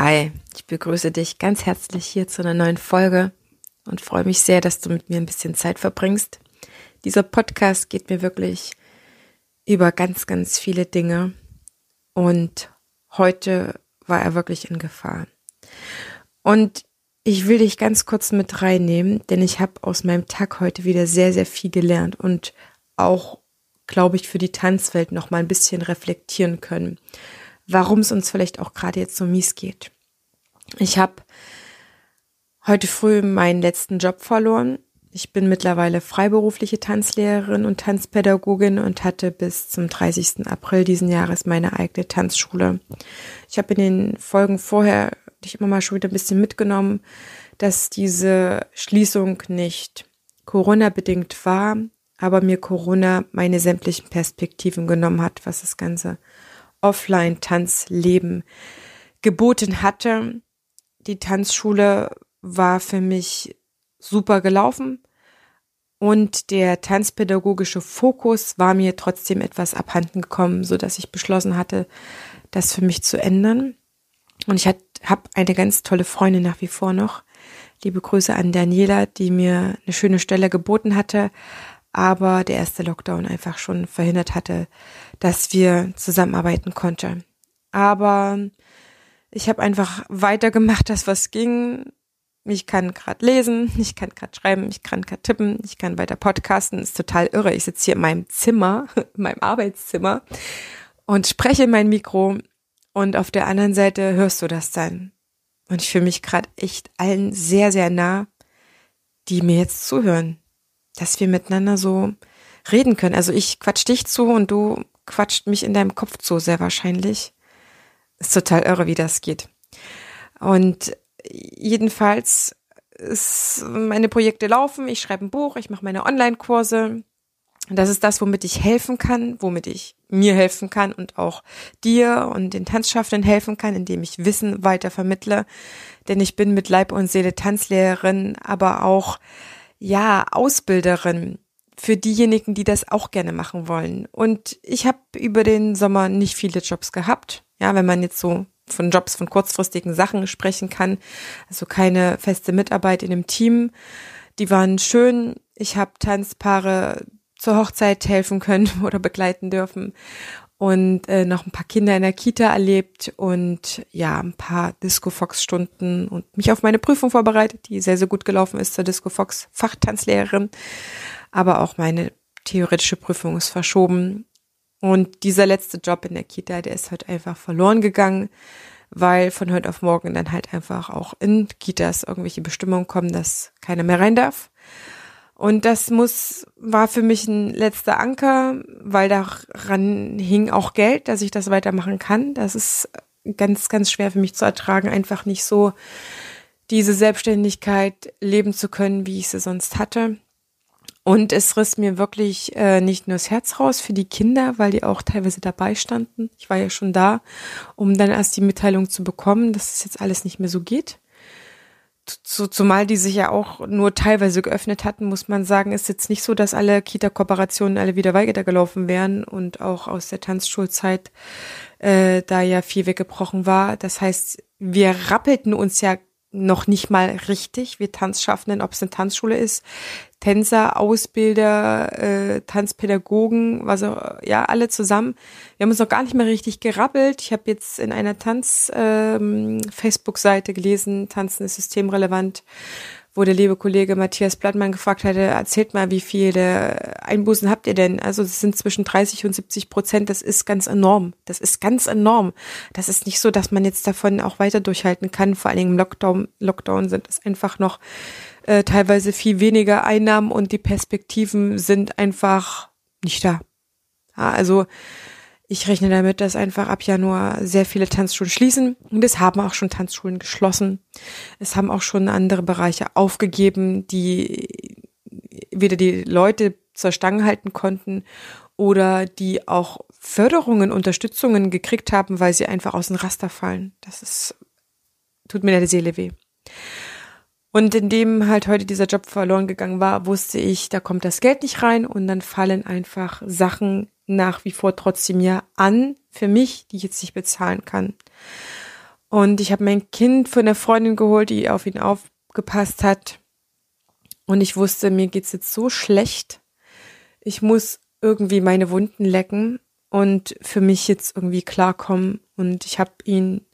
Hi, ich begrüße dich ganz herzlich hier zu einer neuen Folge und freue mich sehr, dass du mit mir ein bisschen Zeit verbringst. Dieser Podcast geht mir wirklich über ganz, ganz viele Dinge und heute war er wirklich in Gefahr. Und ich will dich ganz kurz mit reinnehmen, denn ich habe aus meinem Tag heute wieder sehr, sehr viel gelernt und auch, glaube ich, für die Tanzwelt noch mal ein bisschen reflektieren können warum es uns vielleicht auch gerade jetzt so mies geht. Ich habe heute früh meinen letzten Job verloren. Ich bin mittlerweile freiberufliche Tanzlehrerin und Tanzpädagogin und hatte bis zum 30. April diesen Jahres meine eigene Tanzschule. Ich habe in den Folgen vorher dich immer mal schon wieder ein bisschen mitgenommen, dass diese Schließung nicht Corona-bedingt war, aber mir Corona meine sämtlichen Perspektiven genommen hat, was das Ganze Offline-Tanzleben geboten hatte. Die Tanzschule war für mich super gelaufen und der tanzpädagogische Fokus war mir trotzdem etwas abhanden gekommen, so dass ich beschlossen hatte, das für mich zu ändern. Und ich habe eine ganz tolle Freundin nach wie vor noch. Liebe Grüße an Daniela, die mir eine schöne Stelle geboten hatte, aber der erste Lockdown einfach schon verhindert hatte, dass wir zusammenarbeiten konnten. Aber ich habe einfach weitergemacht, das was ging. Ich kann gerade lesen, ich kann gerade schreiben, ich kann gerade tippen, ich kann weiter podcasten. Ist total irre. Ich sitze hier in meinem Zimmer, in meinem Arbeitszimmer und spreche in mein Mikro und auf der anderen Seite hörst du das dann. Und ich fühle mich gerade echt allen sehr, sehr nah, die mir jetzt zuhören dass wir miteinander so reden können. Also ich quatsch dich zu und du quatscht mich in deinem Kopf zu, sehr wahrscheinlich. Ist total irre, wie das geht. Und jedenfalls ist meine Projekte laufen, ich schreibe ein Buch, ich mache meine Online-Kurse. Das ist das, womit ich helfen kann, womit ich mir helfen kann und auch dir und den Tanzschaffenden helfen kann, indem ich Wissen weiter vermittle. Denn ich bin mit Leib und Seele Tanzlehrerin, aber auch ja, Ausbilderin für diejenigen, die das auch gerne machen wollen. Und ich habe über den Sommer nicht viele Jobs gehabt. Ja, wenn man jetzt so von Jobs, von kurzfristigen Sachen sprechen kann. Also keine feste Mitarbeit in einem Team. Die waren schön. Ich habe Tanzpaare zur Hochzeit helfen können oder begleiten dürfen und äh, noch ein paar Kinder in der Kita erlebt und ja, ein paar Disco Fox Stunden und mich auf meine Prüfung vorbereitet, die sehr, sehr gut gelaufen ist zur Disco Fox Fachtanzlehrerin. Aber auch meine theoretische Prüfung ist verschoben. Und dieser letzte Job in der Kita, der ist halt einfach verloren gegangen, weil von heute auf morgen dann halt einfach auch in Kitas irgendwelche Bestimmungen kommen, dass keiner mehr rein darf. Und das muss, war für mich ein letzter Anker, weil daran hing auch Geld, dass ich das weitermachen kann. Das ist ganz, ganz schwer für mich zu ertragen, einfach nicht so diese Selbstständigkeit leben zu können, wie ich sie sonst hatte. Und es riss mir wirklich äh, nicht nur das Herz raus für die Kinder, weil die auch teilweise dabei standen. Ich war ja schon da, um dann erst die Mitteilung zu bekommen, dass es jetzt alles nicht mehr so geht zu, zumal die sich ja auch nur teilweise geöffnet hatten, muss man sagen, ist jetzt nicht so, dass alle Kita-Kooperationen alle wieder weitergelaufen wären und auch aus der Tanzschulzeit äh, da ja viel weggebrochen war. Das heißt, wir rappelten uns ja noch nicht mal richtig, wir Tanzschaffenden, ob es eine Tanzschule ist, Tänzer, Ausbilder, äh, Tanzpädagogen, also ja, alle zusammen. Wir haben uns noch gar nicht mehr richtig gerappelt. Ich habe jetzt in einer Tanz-Facebook-Seite ähm, gelesen, Tanzen ist systemrelevant, wo der liebe Kollege Matthias Blattmann gefragt hatte, erzählt mal, wie viele Einbußen habt ihr denn? Also es sind zwischen 30 und 70 Prozent, das ist ganz enorm. Das ist ganz enorm. Das ist nicht so, dass man jetzt davon auch weiter durchhalten kann. Vor allen Dingen im Lockdown, Lockdown sind es einfach noch äh, teilweise viel weniger Einnahmen und die Perspektiven sind einfach nicht da. Ja, also ich rechne damit, dass einfach ab Januar sehr viele Tanzschulen schließen und es haben auch schon Tanzschulen geschlossen. Es haben auch schon andere Bereiche aufgegeben, die weder die Leute zur Stange halten konnten oder die auch Förderungen, Unterstützungen gekriegt haben, weil sie einfach aus dem Raster fallen. Das ist, tut mir der Seele weh. Und indem halt heute dieser Job verloren gegangen war, wusste ich, da kommt das Geld nicht rein und dann fallen einfach Sachen nach wie vor trotzdem ja an für mich, die ich jetzt nicht bezahlen kann. Und ich habe mein Kind von der Freundin geholt, die auf ihn aufgepasst hat. Und ich wusste, mir geht's jetzt so schlecht. Ich muss irgendwie meine Wunden lecken und für mich jetzt irgendwie klarkommen. Und ich habe ihn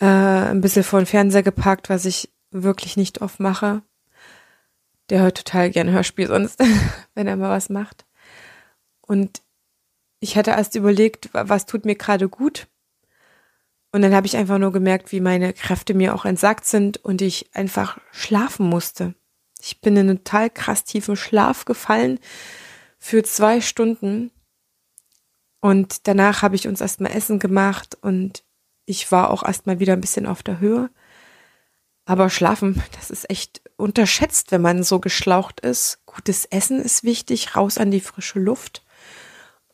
äh, ein bisschen vor den Fernseher gepackt, was ich wirklich nicht oft mache. Der hört total gerne Hörspiel sonst, wenn er mal was macht. Und ich hatte erst überlegt, was tut mir gerade gut. Und dann habe ich einfach nur gemerkt, wie meine Kräfte mir auch entsagt sind und ich einfach schlafen musste. Ich bin in einen total krass tiefen Schlaf gefallen für zwei Stunden. Und danach habe ich uns erstmal Essen gemacht und ich war auch erstmal wieder ein bisschen auf der Höhe. Aber schlafen, das ist echt unterschätzt, wenn man so geschlaucht ist. Gutes Essen ist wichtig, raus an die frische Luft.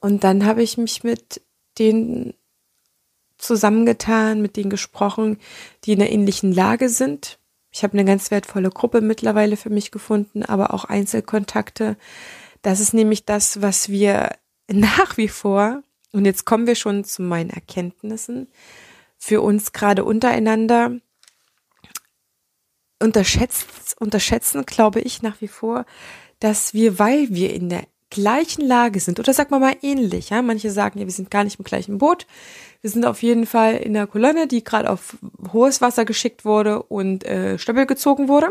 Und dann habe ich mich mit den zusammengetan, mit denen gesprochen, die in einer ähnlichen Lage sind. Ich habe eine ganz wertvolle Gruppe mittlerweile für mich gefunden, aber auch Einzelkontakte. Das ist nämlich das, was wir nach wie vor, und jetzt kommen wir schon zu meinen Erkenntnissen, für uns gerade untereinander unterschätzt, unterschätzen, glaube ich, nach wie vor, dass wir, weil wir in der gleichen Lage sind, oder sagen wir mal ähnlich, ja, manche sagen ja, wir sind gar nicht im gleichen Boot, wir sind auf jeden Fall in der Kolonne, die gerade auf hohes Wasser geschickt wurde und äh, Stöppel gezogen wurde.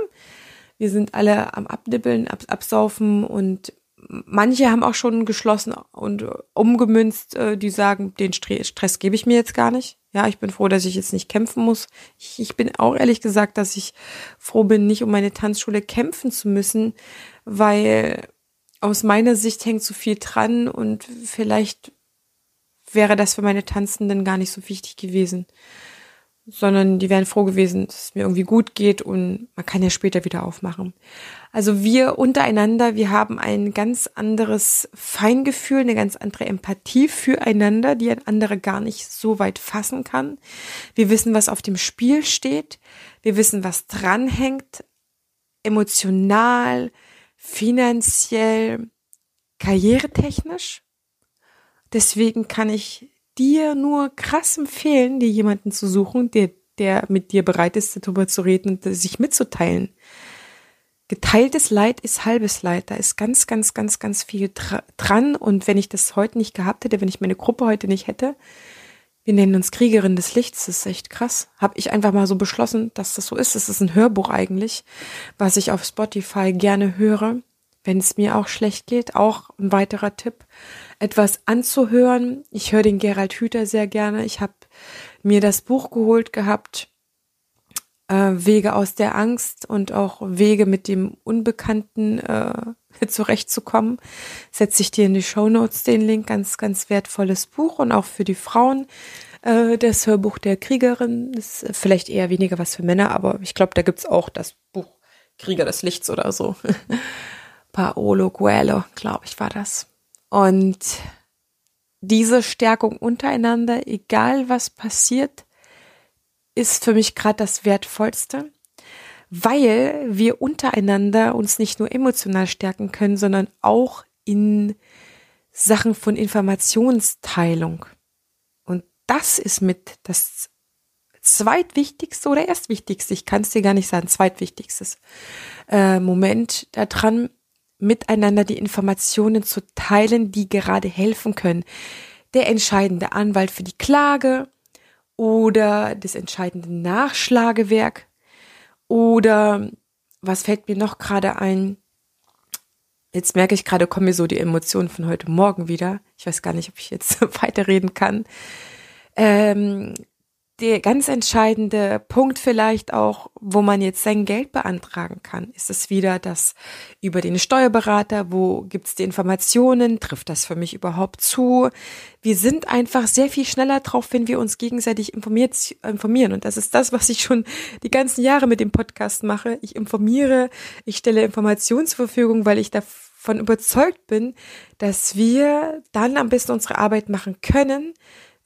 Wir sind alle am Abnibbeln, ab, absaufen und manche haben auch schon geschlossen und umgemünzt, äh, die sagen, den Stress gebe ich mir jetzt gar nicht. Ja, ich bin froh, dass ich jetzt nicht kämpfen muss. Ich, ich bin auch ehrlich gesagt, dass ich froh bin, nicht um meine Tanzschule kämpfen zu müssen, weil aus meiner Sicht hängt so viel dran und vielleicht wäre das für meine Tanzenden gar nicht so wichtig gewesen sondern die wären froh gewesen, dass es mir irgendwie gut geht und man kann ja später wieder aufmachen. Also wir untereinander, wir haben ein ganz anderes Feingefühl, eine ganz andere Empathie füreinander, die ein anderer gar nicht so weit fassen kann. Wir wissen, was auf dem Spiel steht. Wir wissen, was dranhängt, emotional, finanziell, karrieretechnisch. Deswegen kann ich dir nur krass empfehlen, dir jemanden zu suchen, der, der mit dir bereit ist, darüber zu reden und sich mitzuteilen. Geteiltes Leid ist halbes Leid. Da ist ganz, ganz, ganz, ganz viel dran. Und wenn ich das heute nicht gehabt hätte, wenn ich meine Gruppe heute nicht hätte, wir nennen uns Kriegerin des Lichts, das ist echt krass. Habe ich einfach mal so beschlossen, dass das so ist. Es ist ein Hörbuch eigentlich, was ich auf Spotify gerne höre wenn es mir auch schlecht geht, auch ein weiterer Tipp, etwas anzuhören. Ich höre den Gerald Hüther sehr gerne. Ich habe mir das Buch geholt gehabt, äh, Wege aus der Angst und auch Wege mit dem Unbekannten äh, zurechtzukommen. Setze ich dir in die Show Notes den Link. Ganz, ganz wertvolles Buch und auch für die Frauen. Äh, das Hörbuch der Kriegerin ist vielleicht eher weniger was für Männer, aber ich glaube, da gibt's auch das Buch Krieger des Lichts oder so. Paolo Coelho, glaube ich, war das. Und diese Stärkung untereinander, egal was passiert, ist für mich gerade das Wertvollste, weil wir untereinander uns nicht nur emotional stärken können, sondern auch in Sachen von Informationsteilung. Und das ist mit das zweitwichtigste oder erstwichtigste, ich kann es dir gar nicht sagen, zweitwichtigstes äh, Moment daran, miteinander die Informationen zu teilen, die gerade helfen können. Der entscheidende Anwalt für die Klage oder das entscheidende Nachschlagewerk oder was fällt mir noch gerade ein? Jetzt merke ich gerade, kommen mir so die Emotionen von heute Morgen wieder. Ich weiß gar nicht, ob ich jetzt weiterreden kann. Ähm, der ganz entscheidende Punkt vielleicht auch, wo man jetzt sein Geld beantragen kann, ist es wieder das über den Steuerberater, wo gibt's die Informationen, trifft das für mich überhaupt zu? Wir sind einfach sehr viel schneller drauf, wenn wir uns gegenseitig informiert, informieren. Und das ist das, was ich schon die ganzen Jahre mit dem Podcast mache. Ich informiere, ich stelle Informationen zur Verfügung, weil ich davon überzeugt bin, dass wir dann am besten unsere Arbeit machen können,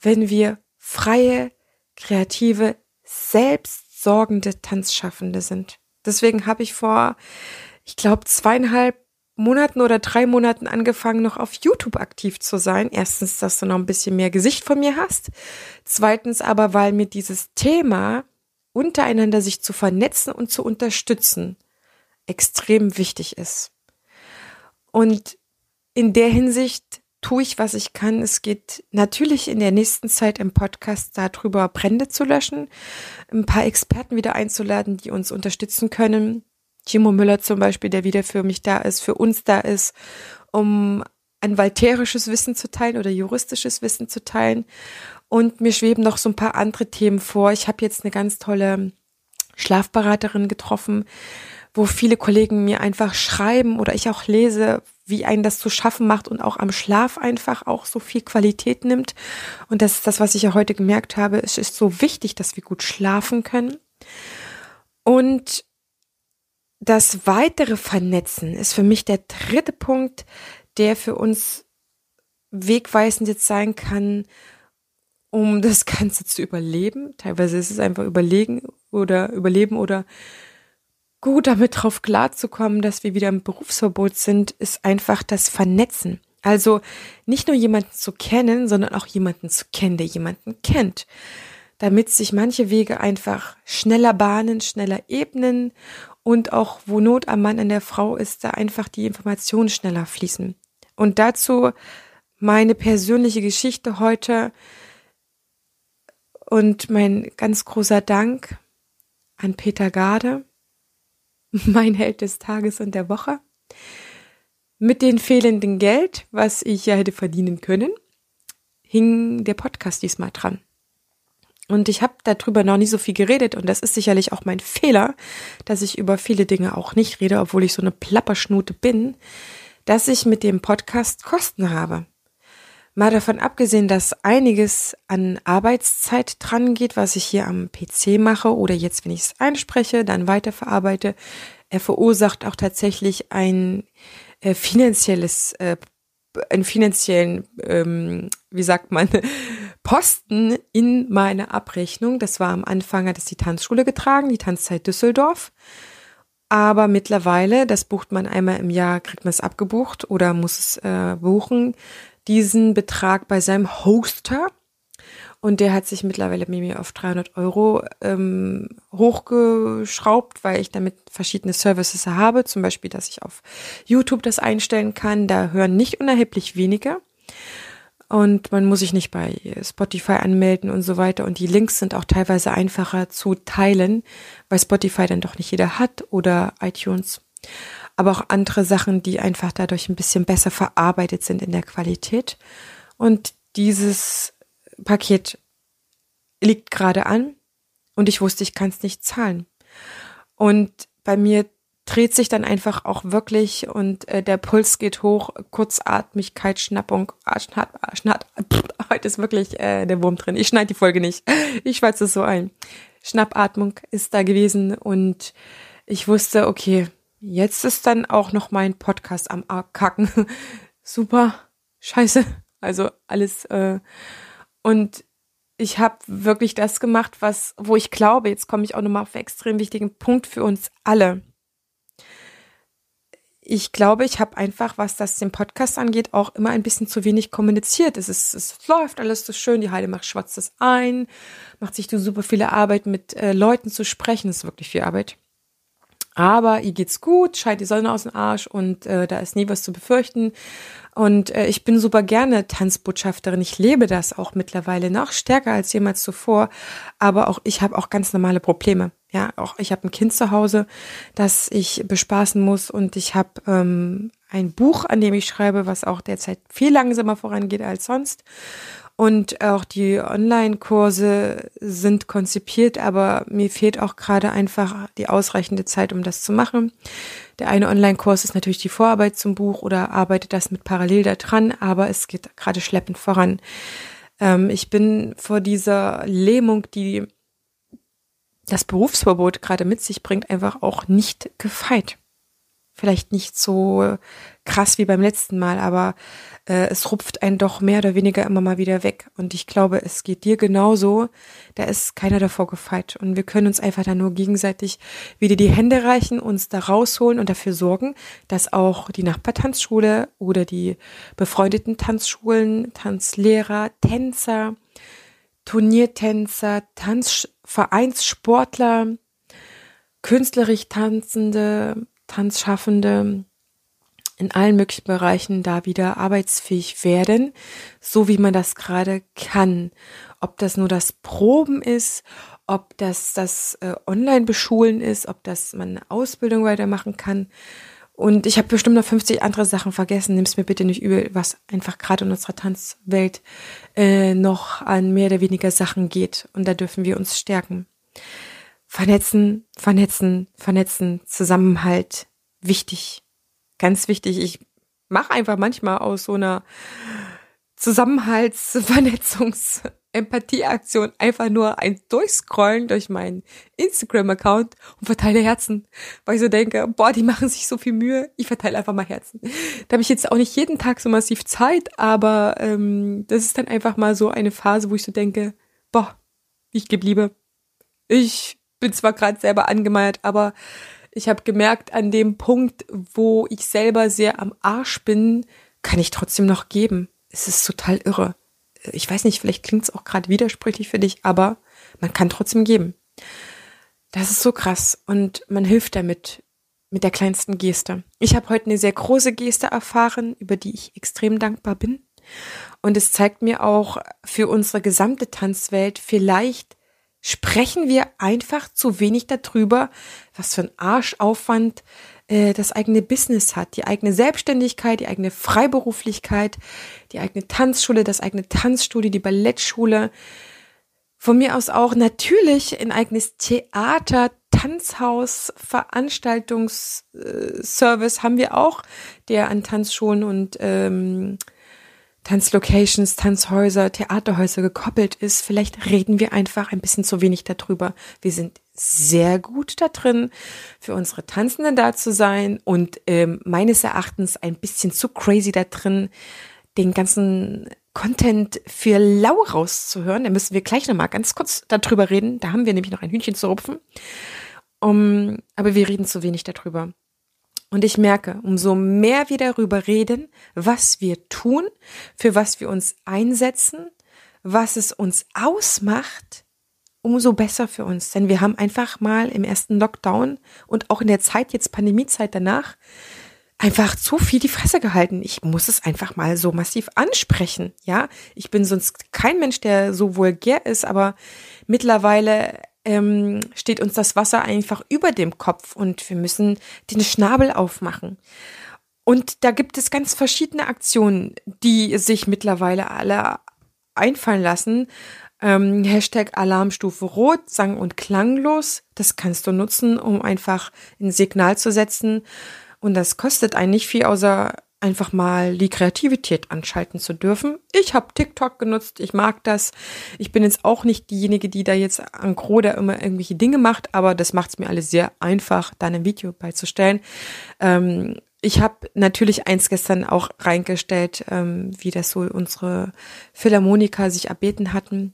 wenn wir freie kreative, selbstsorgende Tanzschaffende sind. Deswegen habe ich vor, ich glaube, zweieinhalb Monaten oder drei Monaten angefangen, noch auf YouTube aktiv zu sein. Erstens, dass du noch ein bisschen mehr Gesicht von mir hast. Zweitens aber, weil mir dieses Thema untereinander sich zu vernetzen und zu unterstützen extrem wichtig ist. Und in der Hinsicht tue ich, was ich kann. Es geht natürlich in der nächsten Zeit im Podcast darüber, Brände zu löschen, ein paar Experten wieder einzuladen, die uns unterstützen können. Timo Müller zum Beispiel, der wieder für mich da ist, für uns da ist, um ein walterisches Wissen zu teilen oder juristisches Wissen zu teilen. Und mir schweben noch so ein paar andere Themen vor. Ich habe jetzt eine ganz tolle Schlafberaterin getroffen, wo viele Kollegen mir einfach schreiben oder ich auch lese, wie einen das zu schaffen macht und auch am Schlaf einfach auch so viel Qualität nimmt. Und das ist das, was ich ja heute gemerkt habe. Es ist so wichtig, dass wir gut schlafen können. Und das weitere Vernetzen ist für mich der dritte Punkt, der für uns wegweisend jetzt sein kann, um das Ganze zu überleben. Teilweise ist es einfach überlegen oder überleben oder gut damit drauf klarzukommen, dass wir wieder im Berufsverbot sind, ist einfach das Vernetzen. Also nicht nur jemanden zu kennen, sondern auch jemanden zu kennen, der jemanden kennt. Damit sich manche Wege einfach schneller bahnen, schneller ebnen und auch wo Not am Mann an der Frau ist, da einfach die Informationen schneller fließen. Und dazu meine persönliche Geschichte heute und mein ganz großer Dank an Peter Garde, mein Held des Tages und der Woche. Mit dem fehlenden Geld, was ich ja hätte verdienen können, hing der Podcast diesmal dran. Und ich habe darüber noch nie so viel geredet und das ist sicherlich auch mein Fehler, dass ich über viele Dinge auch nicht rede, obwohl ich so eine Plapperschnute bin, dass ich mit dem Podcast Kosten habe. Mal davon abgesehen, dass einiges an Arbeitszeit dran geht, was ich hier am PC mache oder jetzt, wenn ich es einspreche, dann weiterverarbeite. Er verursacht auch tatsächlich ein äh, finanzielles, äh, einen finanziellen, ähm, wie sagt man, Posten in meine Abrechnung. Das war am Anfang, hat es die Tanzschule getragen, die Tanzzeit Düsseldorf. Aber mittlerweile, das bucht man einmal im Jahr, kriegt man es abgebucht oder muss es äh, buchen diesen Betrag bei seinem Hoster und der hat sich mittlerweile mit mir auf 300 Euro ähm, hochgeschraubt, weil ich damit verschiedene Services habe. Zum Beispiel, dass ich auf YouTube das einstellen kann. Da hören nicht unerheblich weniger. Und man muss sich nicht bei Spotify anmelden und so weiter. Und die Links sind auch teilweise einfacher zu teilen, weil Spotify dann doch nicht jeder hat oder iTunes aber auch andere Sachen, die einfach dadurch ein bisschen besser verarbeitet sind in der Qualität. Und dieses Paket liegt gerade an und ich wusste, ich kann es nicht zahlen. Und bei mir dreht sich dann einfach auch wirklich und äh, der Puls geht hoch, Kurzatmigkeit, Schnappung, schnatt, ah, schnatt, pff, heute ist wirklich äh, der Wurm drin. Ich schneide die Folge nicht. Ich schweize es so ein. Schnappatmung ist da gewesen und ich wusste, okay, Jetzt ist dann auch noch mein Podcast am Kacken. Super, scheiße. Also alles. Äh, und ich habe wirklich das gemacht, was, wo ich glaube, jetzt komme ich auch nochmal auf einen extrem wichtigen Punkt für uns alle. Ich glaube, ich habe einfach, was das den Podcast angeht, auch immer ein bisschen zu wenig kommuniziert. Es ist, es läuft alles so schön, die Heide macht schwatzt das ein, macht sich du super viele Arbeit mit äh, Leuten zu sprechen, das ist wirklich viel Arbeit. Aber ihr geht's gut, scheint die Sonne aus dem Arsch und äh, da ist nie was zu befürchten. Und äh, ich bin super gerne Tanzbotschafterin. Ich lebe das auch mittlerweile noch stärker als jemals zuvor. Aber auch ich habe auch ganz normale Probleme. Ja, auch ich habe ein Kind zu Hause, das ich bespaßen muss und ich habe ähm, ein Buch, an dem ich schreibe, was auch derzeit viel langsamer vorangeht als sonst. Und auch die Online-Kurse sind konzipiert, aber mir fehlt auch gerade einfach die ausreichende Zeit, um das zu machen. Der eine Online-Kurs ist natürlich die Vorarbeit zum Buch oder arbeitet das mit parallel da dran, aber es geht gerade schleppend voran. Ähm, ich bin vor dieser Lähmung, die das Berufsverbot gerade mit sich bringt, einfach auch nicht gefeit. Vielleicht nicht so krass wie beim letzten Mal, aber äh, es rupft einen doch mehr oder weniger immer mal wieder weg. Und ich glaube, es geht dir genauso. Da ist keiner davor gefeit. Und wir können uns einfach da nur gegenseitig wieder die Hände reichen, uns da rausholen und dafür sorgen, dass auch die Nachbartanzschule oder die befreundeten Tanzschulen, Tanzlehrer, Tänzer, Turniertänzer, Tanzvereinssportler, künstlerisch Tanzende, Tanzschaffende in allen möglichen Bereichen da wieder arbeitsfähig werden, so wie man das gerade kann. Ob das nur das Proben ist, ob das das äh, Online-Beschulen ist, ob das man eine Ausbildung weitermachen kann. Und ich habe bestimmt noch 50 andere Sachen vergessen. Nimm's mir bitte nicht übel, was einfach gerade in unserer Tanzwelt äh, noch an mehr oder weniger Sachen geht. Und da dürfen wir uns stärken. Vernetzen, vernetzen, vernetzen, Zusammenhalt, wichtig, ganz wichtig. Ich mache einfach manchmal aus so einer Zusammenhalts-, Vernetzungs-, Empathieaktion einfach nur ein Durchscrollen durch meinen Instagram-Account und verteile Herzen, weil ich so denke, boah, die machen sich so viel Mühe, ich verteile einfach mal Herzen. Da habe ich jetzt auch nicht jeden Tag so massiv Zeit, aber ähm, das ist dann einfach mal so eine Phase, wo ich so denke, boah, ich gebe Liebe. Ich bin zwar gerade selber angemeiert, aber ich habe gemerkt, an dem Punkt, wo ich selber sehr am Arsch bin, kann ich trotzdem noch geben. Es ist total irre. Ich weiß nicht, vielleicht klingt es auch gerade widersprüchlich für dich, aber man kann trotzdem geben. Das ist so krass und man hilft damit mit der kleinsten Geste. Ich habe heute eine sehr große Geste erfahren, über die ich extrem dankbar bin. Und es zeigt mir auch für unsere gesamte Tanzwelt, vielleicht sprechen wir einfach zu wenig darüber, was für ein Arschaufwand äh, das eigene Business hat, die eigene Selbstständigkeit, die eigene Freiberuflichkeit, die eigene Tanzschule, das eigene Tanzstudio, die Ballettschule. Von mir aus auch natürlich ein eigenes Theater, Tanzhaus, Veranstaltungsservice haben wir auch, der an Tanzschulen und ähm, Tanzlocations, Tanzhäuser, Theaterhäuser gekoppelt ist. Vielleicht reden wir einfach ein bisschen zu wenig darüber. Wir sind sehr gut da drin, für unsere Tanzenden da zu sein und ähm, meines Erachtens ein bisschen zu crazy da drin, den ganzen Content für lau rauszuhören. Da müssen wir gleich nochmal ganz kurz darüber reden. Da haben wir nämlich noch ein Hühnchen zu rupfen. Um, aber wir reden zu wenig darüber. Und ich merke, umso mehr wir darüber reden, was wir tun, für was wir uns einsetzen, was es uns ausmacht, umso besser für uns. Denn wir haben einfach mal im ersten Lockdown und auch in der Zeit, jetzt Pandemiezeit danach, einfach zu viel die Fresse gehalten. Ich muss es einfach mal so massiv ansprechen. Ja, ich bin sonst kein Mensch, der so vulgär ist, aber mittlerweile ähm, steht uns das Wasser einfach über dem Kopf und wir müssen den Schnabel aufmachen. Und da gibt es ganz verschiedene Aktionen, die sich mittlerweile alle einfallen lassen. Ähm, Hashtag Alarmstufe Rot, sang- und klanglos. Das kannst du nutzen, um einfach ein Signal zu setzen. Und das kostet einen nicht viel, außer einfach mal die Kreativität anschalten zu dürfen. Ich habe TikTok genutzt, ich mag das. Ich bin jetzt auch nicht diejenige, die da jetzt an Groda immer irgendwelche Dinge macht, aber das macht es mir alles sehr einfach, da ein Video beizustellen. Ähm, ich habe natürlich eins gestern auch reingestellt, ähm, wie das so unsere Philharmoniker sich erbeten hatten.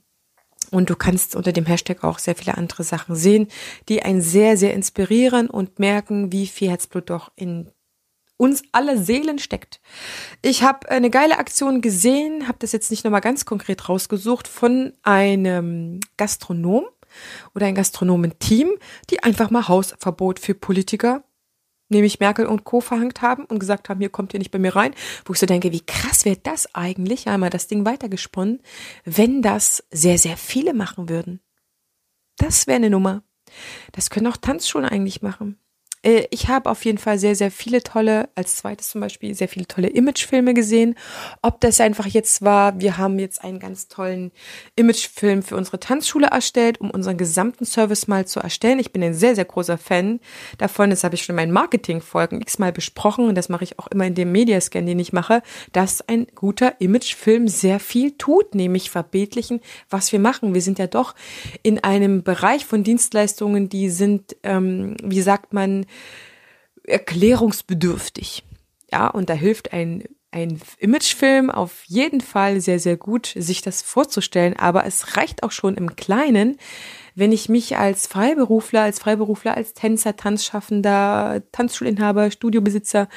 Und du kannst unter dem Hashtag auch sehr viele andere Sachen sehen, die einen sehr, sehr inspirieren und merken, wie viel Herzblut doch in uns alle Seelen steckt. Ich habe eine geile Aktion gesehen, habe das jetzt nicht nochmal ganz konkret rausgesucht, von einem Gastronom oder ein Gastronomenteam, die einfach mal Hausverbot für Politiker, nämlich Merkel und Co. verhangt haben und gesagt haben, hier kommt ihr nicht bei mir rein. Wo ich so denke, wie krass wäre das eigentlich, einmal das Ding weitergesponnen, wenn das sehr, sehr viele machen würden. Das wäre eine Nummer. Das können auch Tanzschulen eigentlich machen. Äh, ich habe auf jeden Fall sehr, sehr viele tolle, als zweites zum Beispiel, sehr viele tolle Imagefilme gesehen. Ob das einfach jetzt war, wir haben jetzt einen ganz tollen Imagefilm für unsere Tanzschule erstellt, um unseren gesamten Service mal zu erstellen. Ich bin ein sehr, sehr großer Fan davon. Das habe ich schon in meinen Marketingfolgen x-mal besprochen und das mache ich auch immer in dem Mediascan, den ich mache, dass ein guter Imagefilm sehr viel tut, nämlich verbildlichen, was wir machen. Wir sind ja doch in einem Bereich von Dienstleistungen, die sind, ähm, wie sagt man, erklärungsbedürftig. Ja, und da hilft ein ein Imagefilm auf jeden Fall sehr, sehr gut, sich das vorzustellen. Aber es reicht auch schon im Kleinen, wenn ich mich als Freiberufler, als Freiberufler, als Tänzer, Tanzschaffender, Tanzschulinhaber, Studiobesitzer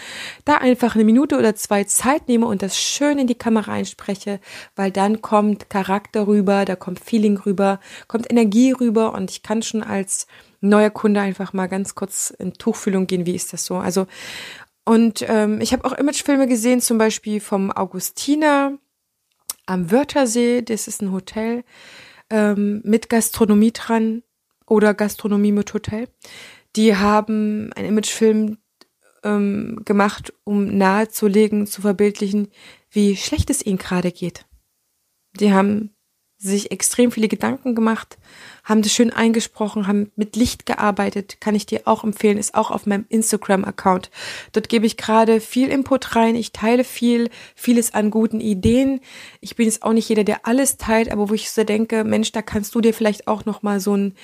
da einfach eine Minute oder zwei Zeit nehme und das schön in die Kamera einspreche, weil dann kommt Charakter rüber, da kommt Feeling rüber, kommt Energie rüber und ich kann schon als neuer Kunde einfach mal ganz kurz in Tuchfühlung gehen, wie ist das so? Also und ähm, ich habe auch Imagefilme gesehen, zum Beispiel vom Augustiner am Wörthersee. Das ist ein Hotel ähm, mit Gastronomie dran oder Gastronomie mit Hotel. Die haben einen Imagefilm ähm, gemacht, um nahezulegen, zu verbildlichen, wie schlecht es ihnen gerade geht. Die haben sich extrem viele Gedanken gemacht, haben das schön eingesprochen, haben mit Licht gearbeitet, kann ich dir auch empfehlen, ist auch auf meinem Instagram-Account. Dort gebe ich gerade viel Input rein, ich teile viel, vieles an guten Ideen. Ich bin jetzt auch nicht jeder, der alles teilt, aber wo ich so denke, Mensch, da kannst du dir vielleicht auch noch mal so ein,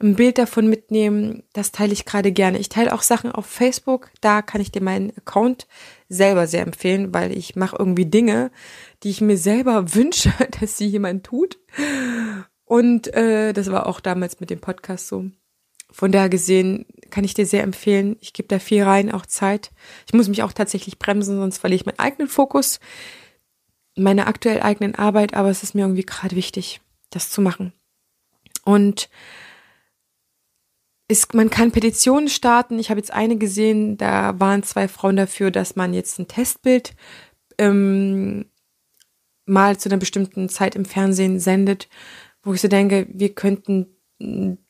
ein Bild davon mitnehmen, das teile ich gerade gerne. Ich teile auch Sachen auf Facebook, da kann ich dir meinen Account selber sehr empfehlen, weil ich mache irgendwie Dinge, die ich mir selber wünsche, dass sie jemand tut. Und äh, das war auch damals mit dem Podcast so. Von daher gesehen kann ich dir sehr empfehlen. Ich gebe da viel rein, auch Zeit. Ich muss mich auch tatsächlich bremsen, sonst verliere ich meinen eigenen Fokus, meine aktuell eigenen Arbeit, aber es ist mir irgendwie gerade wichtig, das zu machen. Und ist, man kann Petitionen starten. Ich habe jetzt eine gesehen, da waren zwei Frauen dafür, dass man jetzt ein Testbild ähm, mal zu einer bestimmten Zeit im Fernsehen sendet, wo ich so denke, wir könnten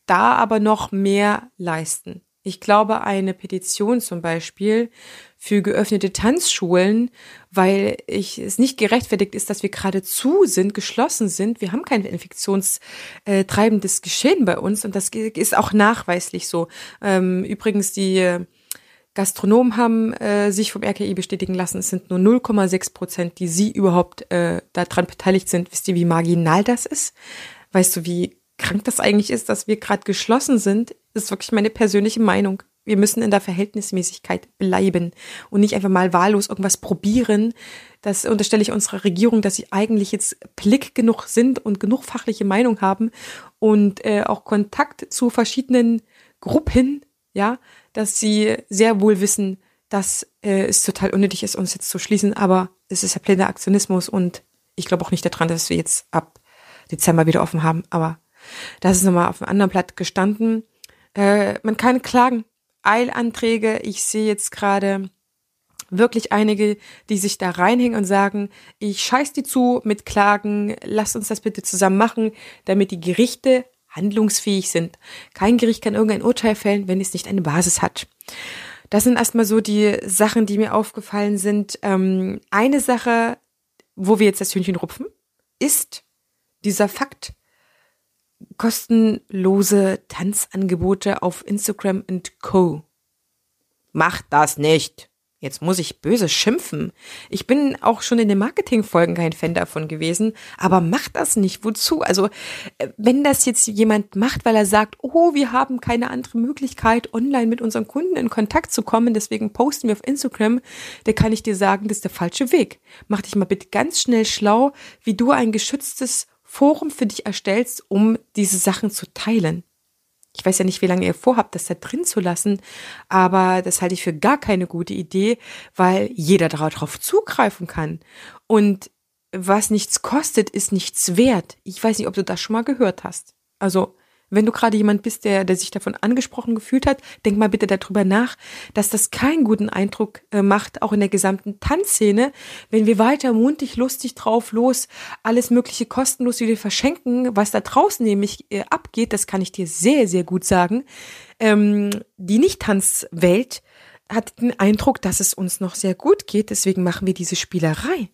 da aber noch mehr leisten. Ich glaube, eine Petition zum Beispiel für geöffnete Tanzschulen, weil ich es nicht gerechtfertigt ist, dass wir gerade zu sind, geschlossen sind. Wir haben kein infektionstreibendes Geschehen bei uns und das ist auch nachweislich so. Ähm, übrigens, die Gastronomen haben äh, sich vom RKI bestätigen lassen, es sind nur 0,6 Prozent, die sie überhaupt äh, daran beteiligt sind. Wisst ihr, wie marginal das ist? Weißt du, wie krank das eigentlich ist, dass wir gerade geschlossen sind? Das ist wirklich meine persönliche Meinung. Wir müssen in der Verhältnismäßigkeit bleiben und nicht einfach mal wahllos irgendwas probieren. Das unterstelle ich unserer Regierung, dass sie eigentlich jetzt Blick genug sind und genug fachliche Meinung haben und äh, auch Kontakt zu verschiedenen Gruppen, ja, dass sie sehr wohl wissen, dass äh, es total unnötig ist, uns jetzt zu schließen, aber es ist ja plener Aktionismus und ich glaube auch nicht daran, dass wir jetzt ab Dezember wieder offen haben, aber das ist nochmal auf einem anderen Blatt gestanden. Äh, man kann klagen. Eilanträge. Ich sehe jetzt gerade wirklich einige, die sich da reinhängen und sagen, ich scheiß die zu mit Klagen, lasst uns das bitte zusammen machen, damit die Gerichte handlungsfähig sind. Kein Gericht kann irgendein Urteil fällen, wenn es nicht eine Basis hat. Das sind erstmal so die Sachen, die mir aufgefallen sind. Ähm, eine Sache, wo wir jetzt das Hühnchen rupfen, ist dieser Fakt, kostenlose Tanzangebote auf Instagram und Co. Macht das nicht. Jetzt muss ich böse schimpfen. Ich bin auch schon in den Marketingfolgen kein Fan davon gewesen, aber macht das nicht. Wozu? Also, äh, wenn das jetzt jemand macht, weil er sagt, oh, wir haben keine andere Möglichkeit, online mit unseren Kunden in Kontakt zu kommen, deswegen posten wir auf Instagram, dann kann ich dir sagen, das ist der falsche Weg. Mach dich mal bitte ganz schnell schlau, wie du ein geschütztes Forum für dich erstellst, um diese Sachen zu teilen. Ich weiß ja nicht, wie lange ihr vorhabt, das da drin zu lassen, aber das halte ich für gar keine gute Idee, weil jeder darauf zugreifen kann. Und was nichts kostet, ist nichts wert. Ich weiß nicht, ob du das schon mal gehört hast. Also wenn du gerade jemand bist, der, der sich davon angesprochen gefühlt hat, denk mal bitte darüber nach, dass das keinen guten Eindruck äh, macht, auch in der gesamten Tanzszene, wenn wir weiter mundig, lustig drauf los, alles mögliche kostenlos wieder verschenken, was da draußen nämlich äh, abgeht, das kann ich dir sehr, sehr gut sagen. Ähm, die Nicht-Tanzwelt hat den Eindruck, dass es uns noch sehr gut geht, deswegen machen wir diese Spielerei.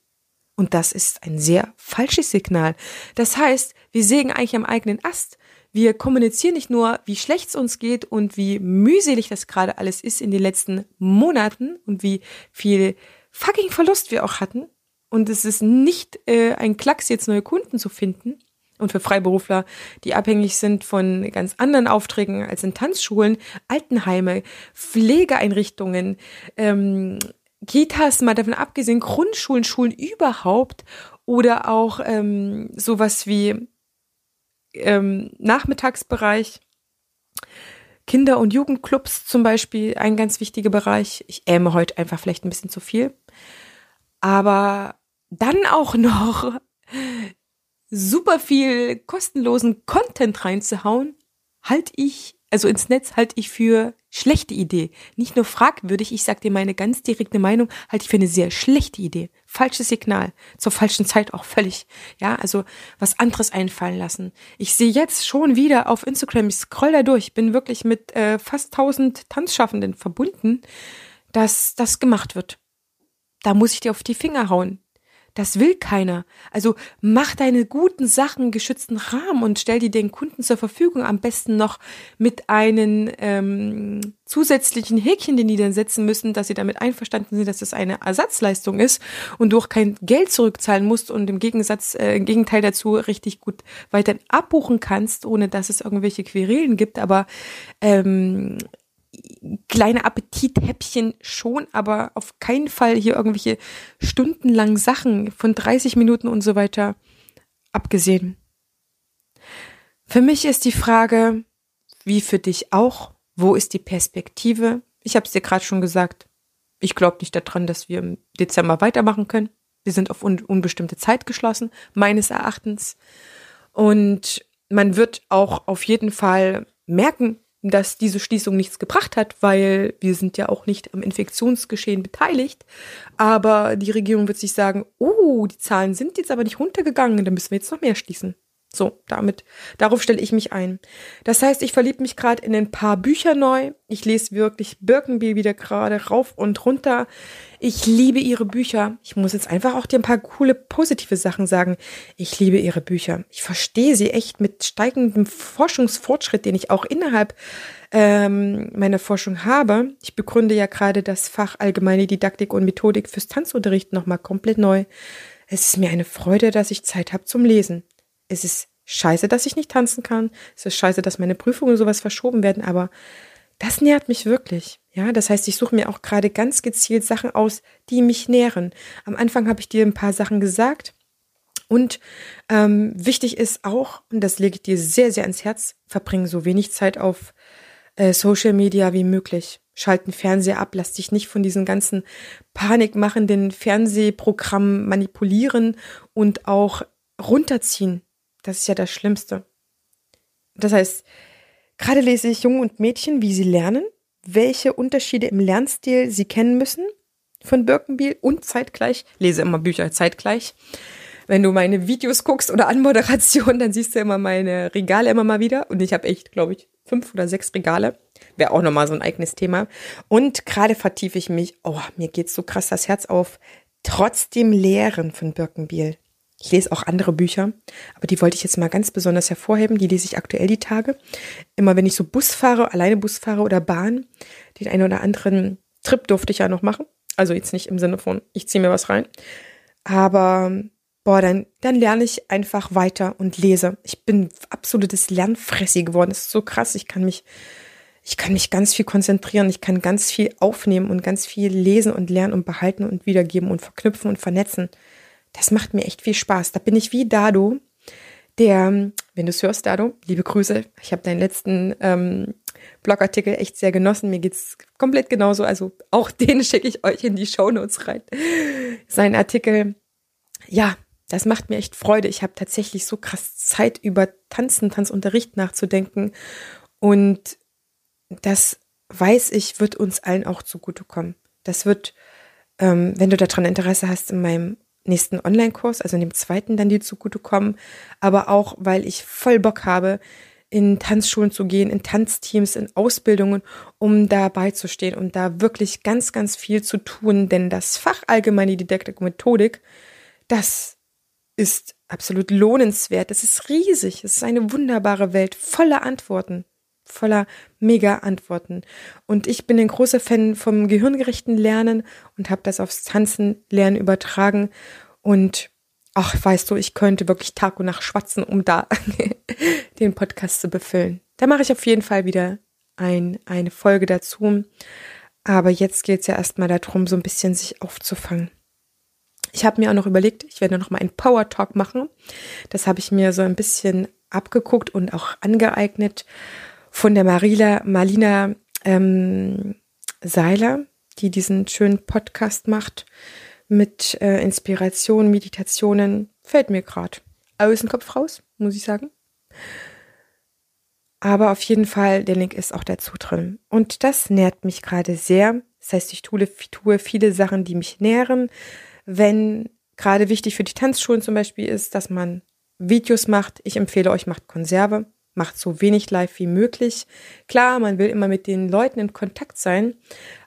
Und das ist ein sehr falsches Signal. Das heißt, wir sägen eigentlich am eigenen Ast. Wir kommunizieren nicht nur, wie schlecht es uns geht und wie mühselig das gerade alles ist in den letzten Monaten und wie viel fucking Verlust wir auch hatten. Und es ist nicht äh, ein Klacks, jetzt neue Kunden zu finden. und für Freiberufler, die abhängig sind von ganz anderen Aufträgen als in Tanzschulen, Altenheime, Pflegeeinrichtungen, ähm, Kitas, mal davon abgesehen, Grundschulen, Schulen überhaupt oder auch ähm, sowas wie ähm, Nachmittagsbereich, Kinder- und Jugendclubs zum Beispiel, ein ganz wichtiger Bereich. Ich ähme heute einfach vielleicht ein bisschen zu viel. Aber dann auch noch super viel kostenlosen Content reinzuhauen, halte ich, also ins Netz halte ich für schlechte Idee. Nicht nur fragwürdig, ich sag dir meine ganz direkte Meinung, halte ich für eine sehr schlechte Idee. Falsches Signal. Zur falschen Zeit auch völlig. Ja, also was anderes einfallen lassen. Ich sehe jetzt schon wieder auf Instagram, ich scroll da durch, bin wirklich mit äh, fast 1000 Tanzschaffenden verbunden, dass das gemacht wird. Da muss ich dir auf die Finger hauen. Das will keiner. Also mach deine guten Sachen geschützten Rahmen und stell die den Kunden zur Verfügung. Am besten noch mit einem ähm, zusätzlichen Häkchen, den die dann setzen müssen, dass sie damit einverstanden sind, dass das eine Ersatzleistung ist und du auch kein Geld zurückzahlen musst und im Gegensatz, äh, im Gegenteil dazu richtig gut weiterhin abbuchen kannst, ohne dass es irgendwelche Querelen gibt. Aber ähm, kleine Appetithäppchen schon, aber auf keinen Fall hier irgendwelche stundenlangen Sachen von 30 Minuten und so weiter abgesehen. Für mich ist die Frage, wie für dich auch, wo ist die Perspektive? Ich habe es dir gerade schon gesagt. Ich glaube nicht daran, dass wir im Dezember weitermachen können. Wir sind auf un unbestimmte Zeit geschlossen, meines Erachtens. Und man wird auch auf jeden Fall merken, dass diese Schließung nichts gebracht hat, weil wir sind ja auch nicht am Infektionsgeschehen beteiligt. Aber die Regierung wird sich sagen, oh, die Zahlen sind jetzt aber nicht runtergegangen, dann müssen wir jetzt noch mehr schließen. So, damit, darauf stelle ich mich ein. Das heißt, ich verliebe mich gerade in ein paar Bücher neu. Ich lese wirklich Birkenbiel wieder gerade rauf und runter. Ich liebe ihre Bücher. Ich muss jetzt einfach auch dir ein paar coole positive Sachen sagen. Ich liebe ihre Bücher. Ich verstehe sie echt mit steigendem Forschungsfortschritt, den ich auch innerhalb ähm, meiner Forschung habe. Ich begründe ja gerade das Fach Allgemeine Didaktik und Methodik fürs Tanzunterricht nochmal komplett neu. Es ist mir eine Freude, dass ich Zeit habe zum Lesen es ist scheiße, dass ich nicht tanzen kann. Es ist scheiße, dass meine Prüfungen und sowas verschoben werden, aber das nährt mich wirklich. Ja, das heißt, ich suche mir auch gerade ganz gezielt Sachen aus, die mich nähren. Am Anfang habe ich dir ein paar Sachen gesagt. Und ähm, wichtig ist auch, und das lege ich dir sehr, sehr ans Herz, verbringe so wenig Zeit auf äh, Social Media wie möglich. Schalten Fernseher ab, lass dich nicht von diesen ganzen panikmachenden Fernsehprogrammen manipulieren und auch runterziehen. Das ist ja das Schlimmste. Das heißt, gerade lese ich Jungen und Mädchen, wie sie lernen, welche Unterschiede im Lernstil sie kennen müssen von Birkenbiel und zeitgleich, lese immer Bücher zeitgleich. Wenn du meine Videos guckst oder Anmoderation, dann siehst du immer meine Regale immer mal wieder. Und ich habe echt, glaube ich, fünf oder sechs Regale. Wäre auch nochmal so ein eigenes Thema. Und gerade vertiefe ich mich, oh, mir geht so krass das Herz auf, trotzdem Lehren von Birkenbiel. Ich lese auch andere Bücher, aber die wollte ich jetzt mal ganz besonders hervorheben. Die lese ich aktuell die Tage. Immer wenn ich so Bus fahre, alleine Bus fahre oder Bahn, den einen oder anderen Trip durfte ich ja noch machen. Also jetzt nicht im Sinne von, ich ziehe mir was rein. Aber boah, dann, dann lerne ich einfach weiter und lese. Ich bin absolutes Lernfressi geworden. Das ist so krass. Ich kann mich, ich kann mich ganz viel konzentrieren. Ich kann ganz viel aufnehmen und ganz viel lesen und lernen und behalten und wiedergeben und verknüpfen und vernetzen. Das macht mir echt viel Spaß. Da bin ich wie Dado, der, wenn du es hörst, Dado, liebe Grüße. Ich habe deinen letzten ähm, Blogartikel echt sehr genossen. Mir geht's komplett genauso. Also auch den schicke ich euch in die Show Notes rein. Sein Artikel, ja, das macht mir echt Freude. Ich habe tatsächlich so krass Zeit über Tanzen, Tanzunterricht nachzudenken. Und das weiß ich, wird uns allen auch zugutekommen. Das wird, ähm, wenn du daran Interesse hast, in meinem nächsten Online-Kurs, also in dem zweiten dann die zugutekommen, aber auch, weil ich voll Bock habe, in Tanzschulen zu gehen, in Tanzteams, in Ausbildungen, um dabei zu stehen und da wirklich ganz, ganz viel zu tun, denn das Fach Allgemeine Didaktik und Methodik, das ist absolut lohnenswert, das ist riesig, es ist eine wunderbare Welt voller Antworten, voller Mega-Antworten. Und ich bin ein großer Fan vom gehirngerechten Lernen und habe das aufs Tanzen lernen übertragen. Und ach, weißt du, ich könnte wirklich Tag und Nacht schwatzen, um da den Podcast zu befüllen. Da mache ich auf jeden Fall wieder ein, eine Folge dazu. Aber jetzt geht es ja erstmal darum, so ein bisschen sich aufzufangen. Ich habe mir auch noch überlegt, ich werde noch mal einen Power Talk machen. Das habe ich mir so ein bisschen abgeguckt und auch angeeignet von der Marila, Marlina ähm, Seiler, die diesen schönen Podcast macht mit äh, Inspiration, Meditationen. Fällt mir gerade aus dem Kopf raus, muss ich sagen. Aber auf jeden Fall, der Link ist auch dazu drin. Und das nährt mich gerade sehr. Das heißt, ich tue, tue viele Sachen, die mich nähren. Wenn gerade wichtig für die Tanzschulen zum Beispiel ist, dass man Videos macht. Ich empfehle euch, macht Konserve, macht so wenig live wie möglich. Klar, man will immer mit den Leuten in Kontakt sein,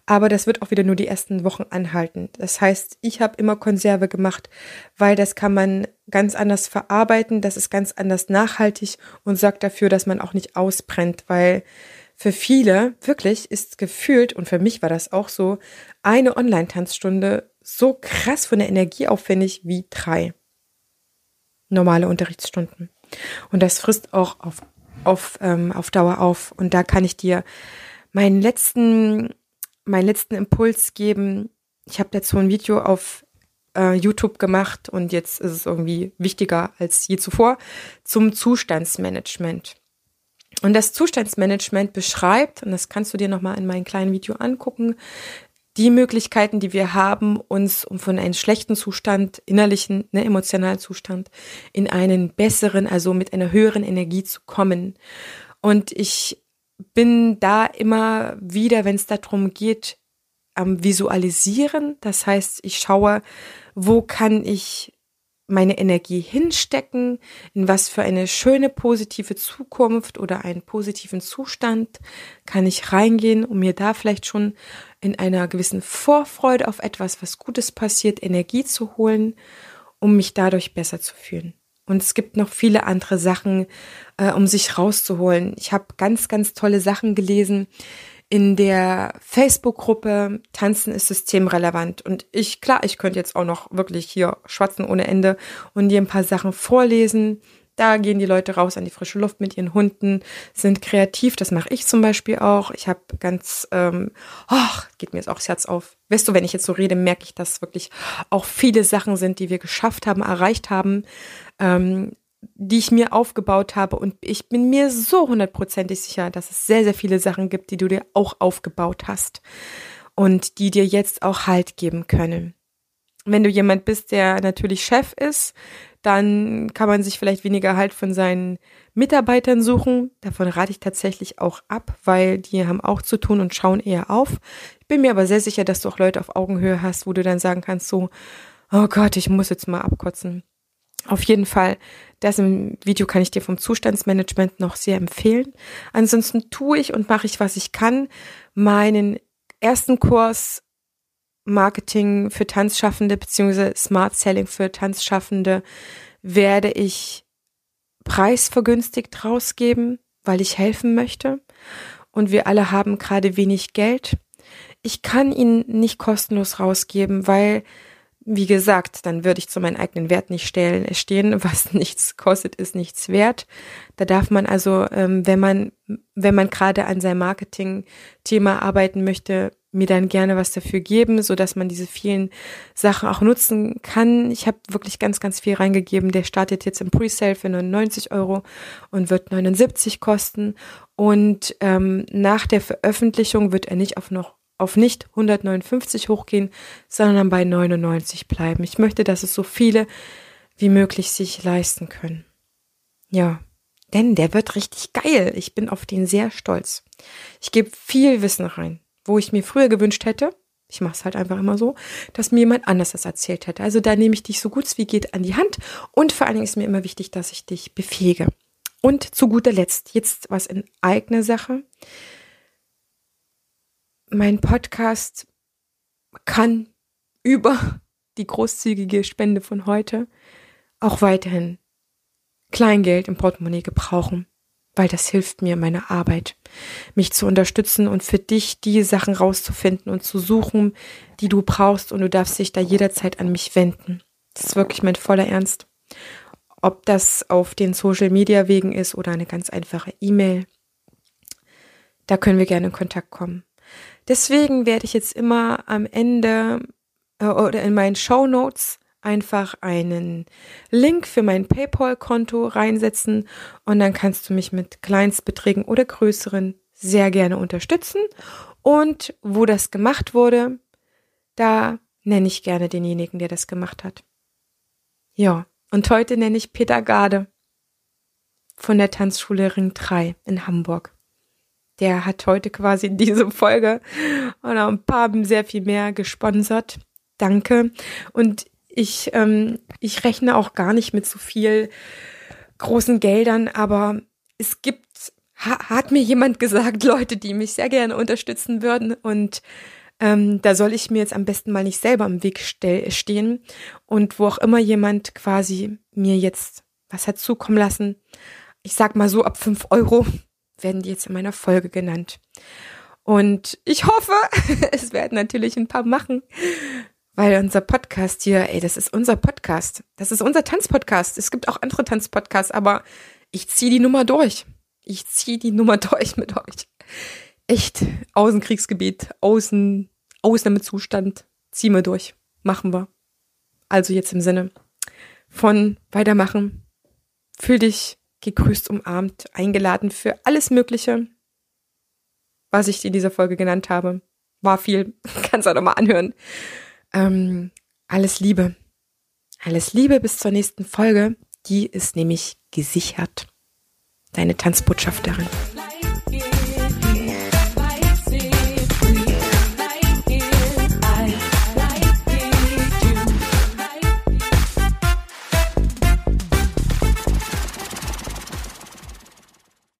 aber das wird auch wieder nur die ersten Wochen anhalten. Das heißt, ich habe immer Konserve gemacht, weil das kann man ganz anders verarbeiten, das ist ganz anders nachhaltig und sorgt dafür, dass man auch nicht ausbrennt, weil für viele wirklich ist gefühlt, und für mich war das auch so, eine Online-Tanzstunde so krass von der Energie aufwendig wie drei normale Unterrichtsstunden. Und das frisst auch auf, auf, ähm, auf Dauer auf. Und da kann ich dir meinen letzten meinen letzten Impuls geben. Ich habe dazu ein Video auf äh, YouTube gemacht und jetzt ist es irgendwie wichtiger als je zuvor zum Zustandsmanagement. Und das Zustandsmanagement beschreibt, und das kannst du dir nochmal in meinem kleinen Video angucken, die Möglichkeiten, die wir haben, uns um von einem schlechten Zustand, innerlichen, ne, emotionalen Zustand, in einen besseren, also mit einer höheren Energie zu kommen. Und ich bin da immer wieder, wenn es darum geht, am Visualisieren. Das heißt, ich schaue, wo kann ich meine Energie hinstecken, in was für eine schöne positive Zukunft oder einen positiven Zustand kann ich reingehen, um mir da vielleicht schon in einer gewissen Vorfreude auf etwas, was Gutes passiert, Energie zu holen, um mich dadurch besser zu fühlen. Und es gibt noch viele andere Sachen, äh, um sich rauszuholen. Ich habe ganz, ganz tolle Sachen gelesen in der Facebook-Gruppe Tanzen ist systemrelevant. Und ich, klar, ich könnte jetzt auch noch wirklich hier schwatzen ohne Ende und dir ein paar Sachen vorlesen. Da gehen die Leute raus an die frische Luft mit ihren Hunden, sind kreativ. Das mache ich zum Beispiel auch. Ich habe ganz, ähm, oh, geht mir jetzt auch das Herz auf. Weißt du, wenn ich jetzt so rede, merke ich, dass wirklich auch viele Sachen sind, die wir geschafft haben, erreicht haben, ähm, die ich mir aufgebaut habe. Und ich bin mir so hundertprozentig sicher, dass es sehr, sehr viele Sachen gibt, die du dir auch aufgebaut hast und die dir jetzt auch Halt geben können. Wenn du jemand bist, der natürlich Chef ist, dann kann man sich vielleicht weniger halt von seinen Mitarbeitern suchen. Davon rate ich tatsächlich auch ab, weil die haben auch zu tun und schauen eher auf. Ich bin mir aber sehr sicher, dass du auch Leute auf Augenhöhe hast, wo du dann sagen kannst, so, oh Gott, ich muss jetzt mal abkotzen. Auf jeden Fall, das im Video kann ich dir vom Zustandsmanagement noch sehr empfehlen. Ansonsten tue ich und mache ich, was ich kann. Meinen ersten Kurs Marketing für Tanzschaffende beziehungsweise Smart Selling für Tanzschaffende werde ich preisvergünstigt rausgeben, weil ich helfen möchte. Und wir alle haben gerade wenig Geld. Ich kann ihn nicht kostenlos rausgeben, weil, wie gesagt, dann würde ich zu meinem eigenen Wert nicht stellen, stehen. Was nichts kostet, ist nichts wert. Da darf man also, ähm, wenn man, wenn man gerade an seinem Marketing-Thema arbeiten möchte, mir dann gerne was dafür geben, so dass man diese vielen Sachen auch nutzen kann. Ich habe wirklich ganz, ganz viel reingegeben. Der startet jetzt im Presale für 99 Euro und wird 79 kosten. Und ähm, nach der Veröffentlichung wird er nicht auf noch auf nicht 159 hochgehen, sondern bei 99 bleiben. Ich möchte, dass es so viele wie möglich sich leisten können. Ja, denn der wird richtig geil. Ich bin auf den sehr stolz. Ich gebe viel Wissen rein wo ich mir früher gewünscht hätte, ich mache es halt einfach immer so, dass mir jemand anders das erzählt hätte. Also da nehme ich dich so gut wie geht an die Hand und vor allen Dingen ist mir immer wichtig, dass ich dich befähige. Und zu guter Letzt, jetzt was in eigener Sache. Mein Podcast kann über die großzügige Spende von heute auch weiterhin Kleingeld im Portemonnaie gebrauchen weil das hilft mir, meine Arbeit, mich zu unterstützen und für dich die Sachen rauszufinden und zu suchen, die du brauchst und du darfst dich da jederzeit an mich wenden. Das ist wirklich mein voller Ernst. Ob das auf den Social Media Wegen ist oder eine ganz einfache E-Mail. Da können wir gerne in Kontakt kommen. Deswegen werde ich jetzt immer am Ende äh, oder in meinen Show Notes einfach einen Link für mein PayPal-Konto reinsetzen und dann kannst du mich mit Kleinstbeträgen oder größeren sehr gerne unterstützen. Und wo das gemacht wurde, da nenne ich gerne denjenigen, der das gemacht hat. Ja, und heute nenne ich Peter Garde von der Tanzschule Ring 3 in Hamburg. Der hat heute quasi diese Folge und auch ein paar sehr viel mehr gesponsert. Danke. Und ich, ähm, ich rechne auch gar nicht mit so viel großen Geldern, aber es gibt, ha, hat mir jemand gesagt, Leute, die mich sehr gerne unterstützen würden und ähm, da soll ich mir jetzt am besten mal nicht selber im Weg stehen und wo auch immer jemand quasi mir jetzt was hat zukommen lassen, ich sag mal so ab fünf Euro werden die jetzt in meiner Folge genannt. Und ich hoffe, es werden natürlich ein paar machen, weil unser Podcast hier, ey, das ist unser Podcast. Das ist unser Tanzpodcast. Es gibt auch andere Tanzpodcasts, aber ich ziehe die Nummer durch. Ich ziehe die Nummer durch mit euch. Echt, Außenkriegsgebiet, Außen, Ausnahmezustand, ziehen wir durch. Machen wir. Also jetzt im Sinne von weitermachen. Fühl dich gegrüßt, umarmt, eingeladen für alles Mögliche, was ich in dieser Folge genannt habe. War viel, kannst du auch nochmal anhören. Ähm, alles Liebe. Alles Liebe bis zur nächsten Folge. Die ist nämlich gesichert. Deine Tanzbotschafterin.